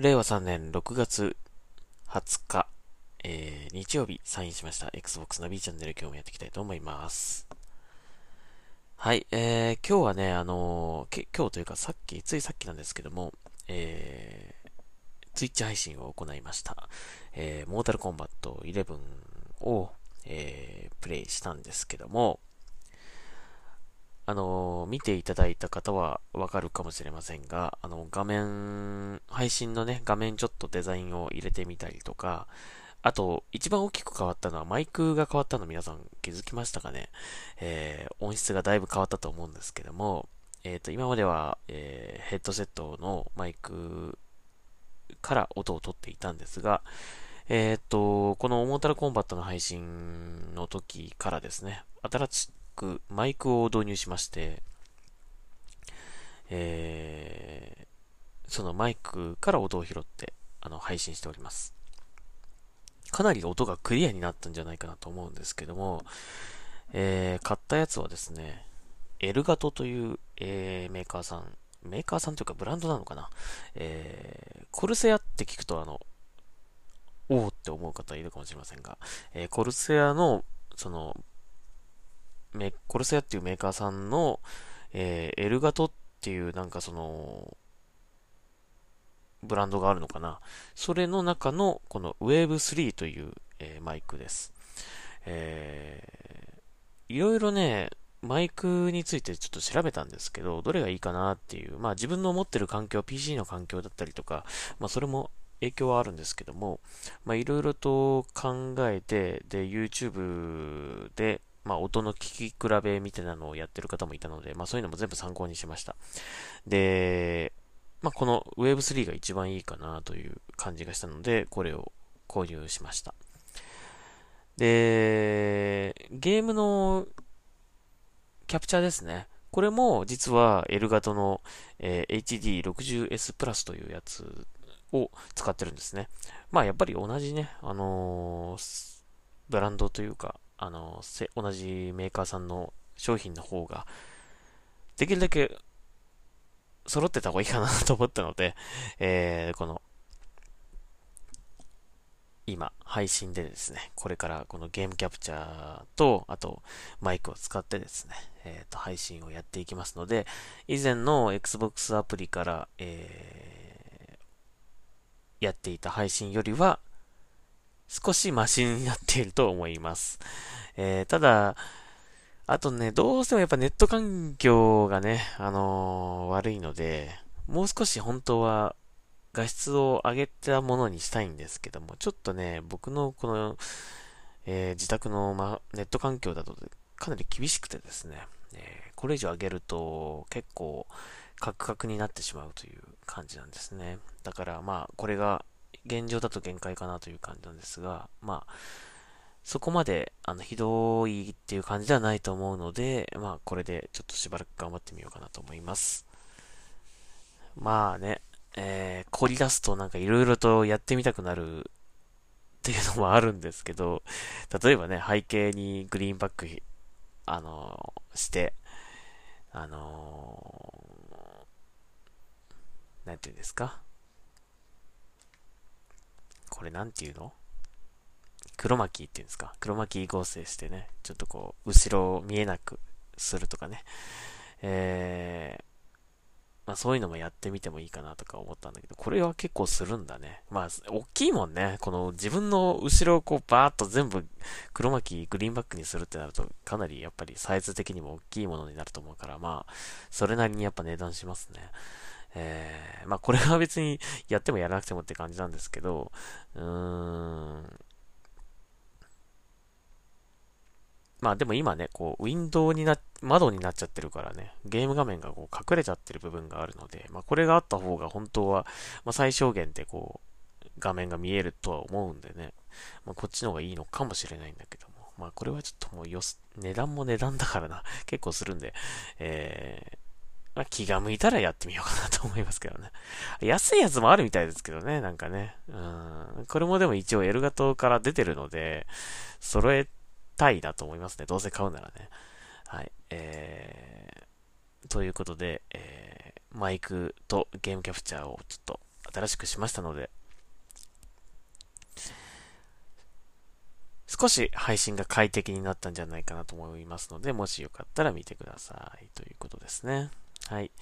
令和3年6月20日、えー、日曜日サインしました Xbox ナビチャンネル今日もやっていきたいと思います。はい、えー、今日はね、あのー、今日というかさっき、ついさっきなんですけども、えー、Twitch 配信を行いました。えー、モータルコンバット11を、えー、プレイしたんですけども、あの、見ていただいた方はわかるかもしれませんが、あの、画面、配信のね、画面ちょっとデザインを入れてみたりとか、あと、一番大きく変わったのはマイクが変わったの皆さん気づきましたかね？えー、音質がだいぶ変わったと思うんですけども、えっ、ー、と、今までは、えー、ヘッドセットのマイクから音を取っていたんですが、えっ、ー、と、このモータルコンバットの配信の時からですね、新しくマイクを導入しまして、えー、そのマイクから音を拾って、あの、配信しております。かなり音がクリアになったんじゃないかなと思うんですけども、えー、買ったやつはですね、エルガトという、えー、メーカーさん、メーカーさんというかブランドなのかな、えー、コルセアって聞くとあの、おおって思う方いるかもしれませんが、えー、コルセアの、その、メコルセアっていうメーカーさんの、えー、エルガトっていうなんかその、ブランドがあるのかな。それの中のこの Wave3 という、えー、マイクです。えー、いろいろね、マイクについてちょっと調べたんですけど、どれがいいかなっていう、まあ自分の持ってる環境、PC の環境だったりとか、まあそれも影響はあるんですけども、まあいろいろと考えて、で、YouTube で、まあ、音の聞き比べみたいなのをやってる方もいたので、まあ、そういうのも全部参考にしました。で、まあ、この Wave3 が一番いいかなという感じがしたので、これを購入しました。で、ゲームのキャプチャーですね。これも実は L 型の、えー、HD60S プラスというやつを使ってるんですね。まあやっぱり同じね、あのー、ブランドというか、あの、同じメーカーさんの商品の方が、できるだけ揃ってた方がいいかなと思ったので、えー、この、今、配信でですね、これからこのゲームキャプチャーと、あと、マイクを使ってですね、えっ、ー、と、配信をやっていきますので、以前の Xbox アプリから、えー、やっていた配信よりは、少しマシになっていると思います。えー、ただ、あとね、どうしてもやっぱネット環境がね、あのー、悪いので、もう少し本当は画質を上げたものにしたいんですけども、ちょっとね、僕のこの、えー、自宅の、ま、ネット環境だとかなり厳しくてですね、えー、これ以上上げると結構カクカクになってしまうという感じなんですね。だからまあ、これが現状だと限界かなという感じなんですが、まあ、そこまで、あの、ひどいっていう感じではないと思うので、まあ、これでちょっとしばらく頑張ってみようかなと思います。まあね、えー、凝り出すとなんか色々とやってみたくなるっていうのもあるんですけど、例えばね、背景にグリーンバック、あのー、して、あのー、なんていうんですか？これなんていうの？黒巻っていうんですか？黒巻合成してね、ちょっとこう、後ろ見えなくするとかね。えー、まあそういうのもやってみてもいいかなとか思ったんだけど、これは結構するんだね。まあ、大きいもんね。この自分の後ろをこうバーっと全部黒巻グリーンバックにするってなると、かなりやっぱりサイズ的にも大きいものになると思うから、まあ、それなりにやっぱ値段しますね。えー、まあこれは別にやってもやらなくてもって感じなんですけど、うーん。まあでも今ね、こう、ウィンドウにな、窓になっちゃってるからね、ゲーム画面がこう隠れちゃってる部分があるので、まあこれがあった方が本当は、まあ最小限でこう、画面が見えるとは思うんでね、まあこっちの方がいいのかもしれないんだけども、まあこれはちょっともうよす、値段も値段だからな、結構するんで、えー、まあ、気が向いたらやってみようかなと思いますけどね。安いやつもあるみたいですけどね、なんかね。うん。これもでも一応エルガトから出てるので、揃えたいなと思いますね。どうせ買うならね。はい。えー、ということで、えー、マイクとゲームキャプチャーをちょっと新しくしましたので、少し配信が快適になったんじゃないかなと思いますので、もしよかったら見てください。ということですね。はい。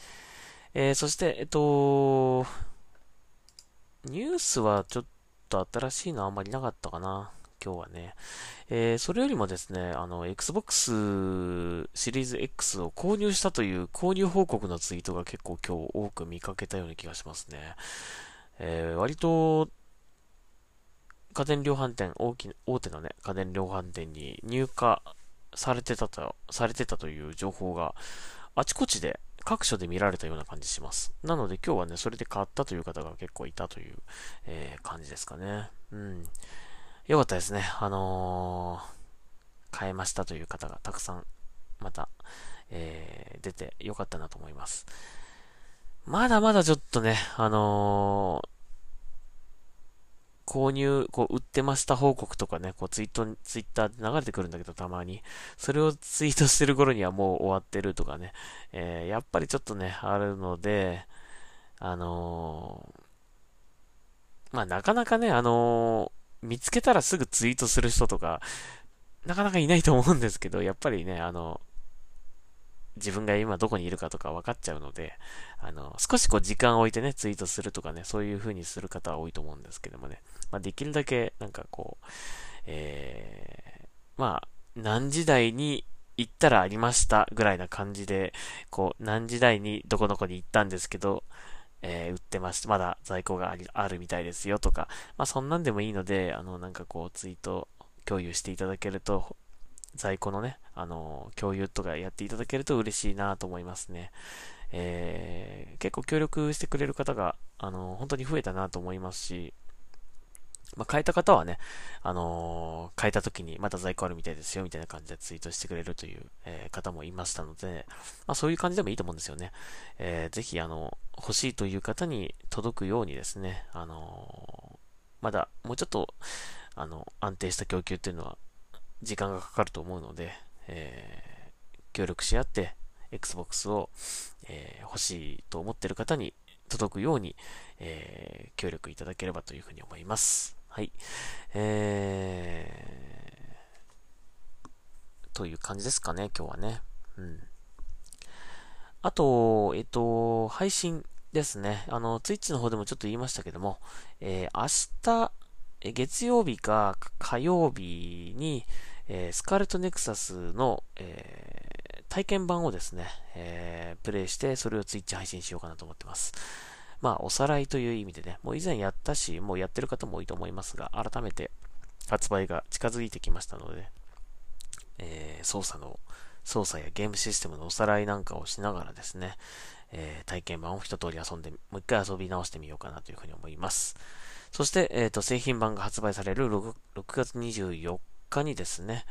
えー、そして、えっと、ニュースはちょっと新しいのあんまりなかったかな。今日はね。えー、それよりもですね、あの、Xbox シリーズ X を購入したという購入報告のツイートが結構今日多く見かけたような気がしますね。えー、割と、家電量販店、大き、大手のね、家電量販店に入荷されてたと、されてたという情報が、あちこちで各所で見られたような感じします。なので今日はね、それで買ったという方が結構いたという、えー、感じですかね。うん。よかったですね。あのー、買えましたという方がたくさん、また、えー、出てよかったなと思います。まだまだちょっとね、あのー購入、こう、売ってました報告とかね、こう、ツイート、ツイッターで流れてくるんだけど、たまに。それをツイートしてる頃にはもう終わってるとかね。えー、やっぱりちょっとね、あるので、あのー、まあ、なかなかね、あのー、見つけたらすぐツイートする人とか、なかなかいないと思うんですけど、やっぱりね、あの、自分が今どこにいるかとか分かっちゃうので、あの、少しこう時間を置いてね、ツイートするとかね、そういう風にする方は多いと思うんですけどもね、まあ、できるだけなんかこう、えー、まあ、何時台に行ったらありましたぐらいな感じで、こう、何時台にどこどこに行ったんですけど、えー、売ってます。まだ在庫があるみたいですよとか、まあそんなんでもいいので、あの、なんかこうツイート共有していただけると、在庫のね、あの、共有とかやっていただけると嬉しいなと思いますね。えー、結構協力してくれる方が、あの、本当に増えたなと思いますし、まあ、変えた方はね、あのー、変えた時にまた在庫あるみたいですよ、みたいな感じでツイートしてくれるという、えー、方もいましたので、まあ、そういう感じでもいいと思うんですよね。えー、ぜひ、あの、欲しいという方に届くようにですね、あのまだもうちょっと、あの、安定した供給っていうのは時間がかかると思うので、えー、協力し合って、Xbox を、えー、欲しいと思ってる方に届くように、えー、協力いただければというふうに思います。はい。えー、という感じですかね、今日はね。うん。あと、えっと、配信ですね。あの、Twitch の方でもちょっと言いましたけども、えー、明日、月曜日か火曜日に、えー、スカーレットネクサスの、えー、体験版をですね、えー、プレイして、それを Twitch 配信しようかなと思ってます。まあ、おさらいという意味でね、もう以前やったし、もうやってる方も多いと思いますが、改めて発売が近づいてきましたので、えー、操作の、操作やゲームシステムのおさらいなんかをしながらですね、えー、体験版を一通り遊んで、もう一回遊び直してみようかなというふうに思います。そして、えっ、ー、と、製品版が発売される 6, 6月24日にですね、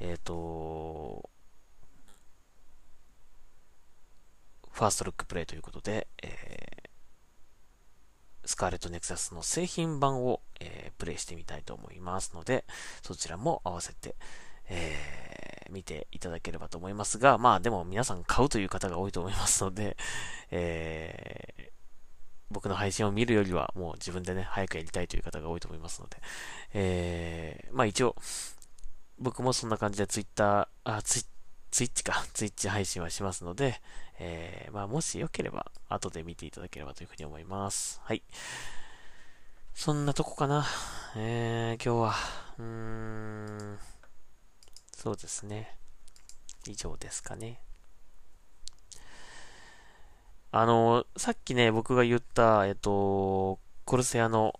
えっ、ー、と、ファーストルックプレイということで、えー、スカーレットネクサスの製品版を、えー、プレイしてみたいと思いますので、そちらも合わせて、えー、見ていただければと思いますが、まあでも皆さん買うという方が多いと思いますので、え僕の配信を見るよりはもう自分でね、早くやりたいという方が多いと思いますので、えー、まあ一応、僕もそんな感じでツイッター、あ、ツイツイッチか、ツイッチ配信はしますので、えー、まあもしよければ、後で見ていただければというふうに思います。はい。そんなとこかな。えー、今日は、うーん、そうですね。以上ですかね。あの、さっきね、僕が言った、えっと、コルセアの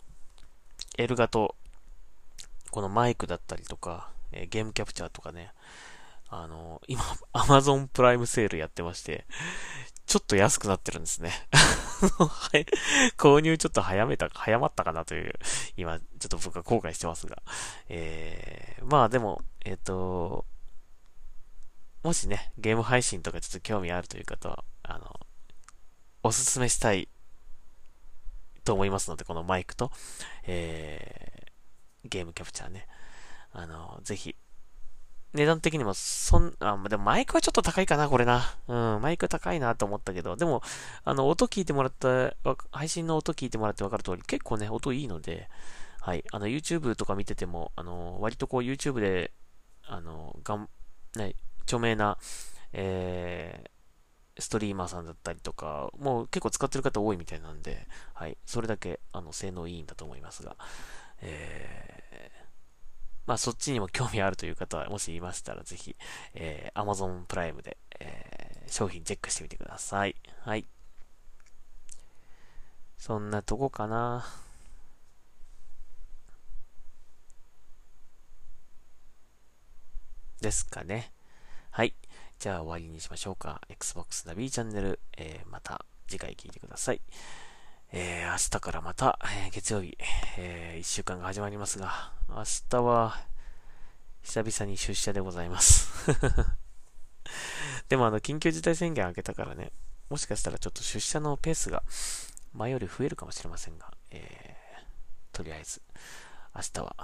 エルガと、このマイクだったりとか、えゲームキャプチャーとかね、あの、今、アマゾンプライムセールやってまして、ちょっと安くなってるんですね。購入ちょっと早めた、早まったかなという、今、ちょっと僕は後悔してますが。えー、まあでも、えっ、ー、と、もしね、ゲーム配信とかちょっと興味あるという方は、あの、おすすめしたいと思いますので、このマイクと、えー、ゲームキャプチャーね。あの、ぜひ、値段的にも、そん、あ、でもマイクはちょっと高いかな、これな。うん、マイク高いなと思ったけど、でも、あの、音聞いてもらった、配信の音聞いてもらってわかる通り、結構ね、音いいので、はい、あの、YouTube とか見てても、あの、割とこう YouTube で、あの、がん、ね、著名な、えー、ストリーマーさんだったりとか、もう結構使ってる方多いみたいなんで、はい、それだけ、あの、性能いいんだと思いますが、えー、まあ、そっちにも興味あるという方は、もしいましたら、ぜひ、えー、Amazon プライムで、えー、商品チェックしてみてください。はい。そんなとこかな。ですかね。じゃあ終わりにしましょうか。Xbox ナビチャンネル、えー、また次回聞いてください。えー、明日からまた、えー、月曜日、えー、1週間が始まりますが、明日は、久々に出社でございます でもあの、緊急事態宣言明けたからね、もしかしたらちょっと出社のペースが前より増えるかもしれませんが、えー、とりあえず、明日は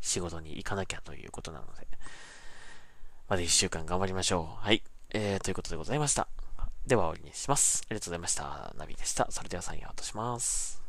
仕事に行かなきゃということなので、まず一週間頑張りましょう。はい。えー、ということでございました。では終わりにします。ありがとうございました。ナビでした。それではサインアウトします。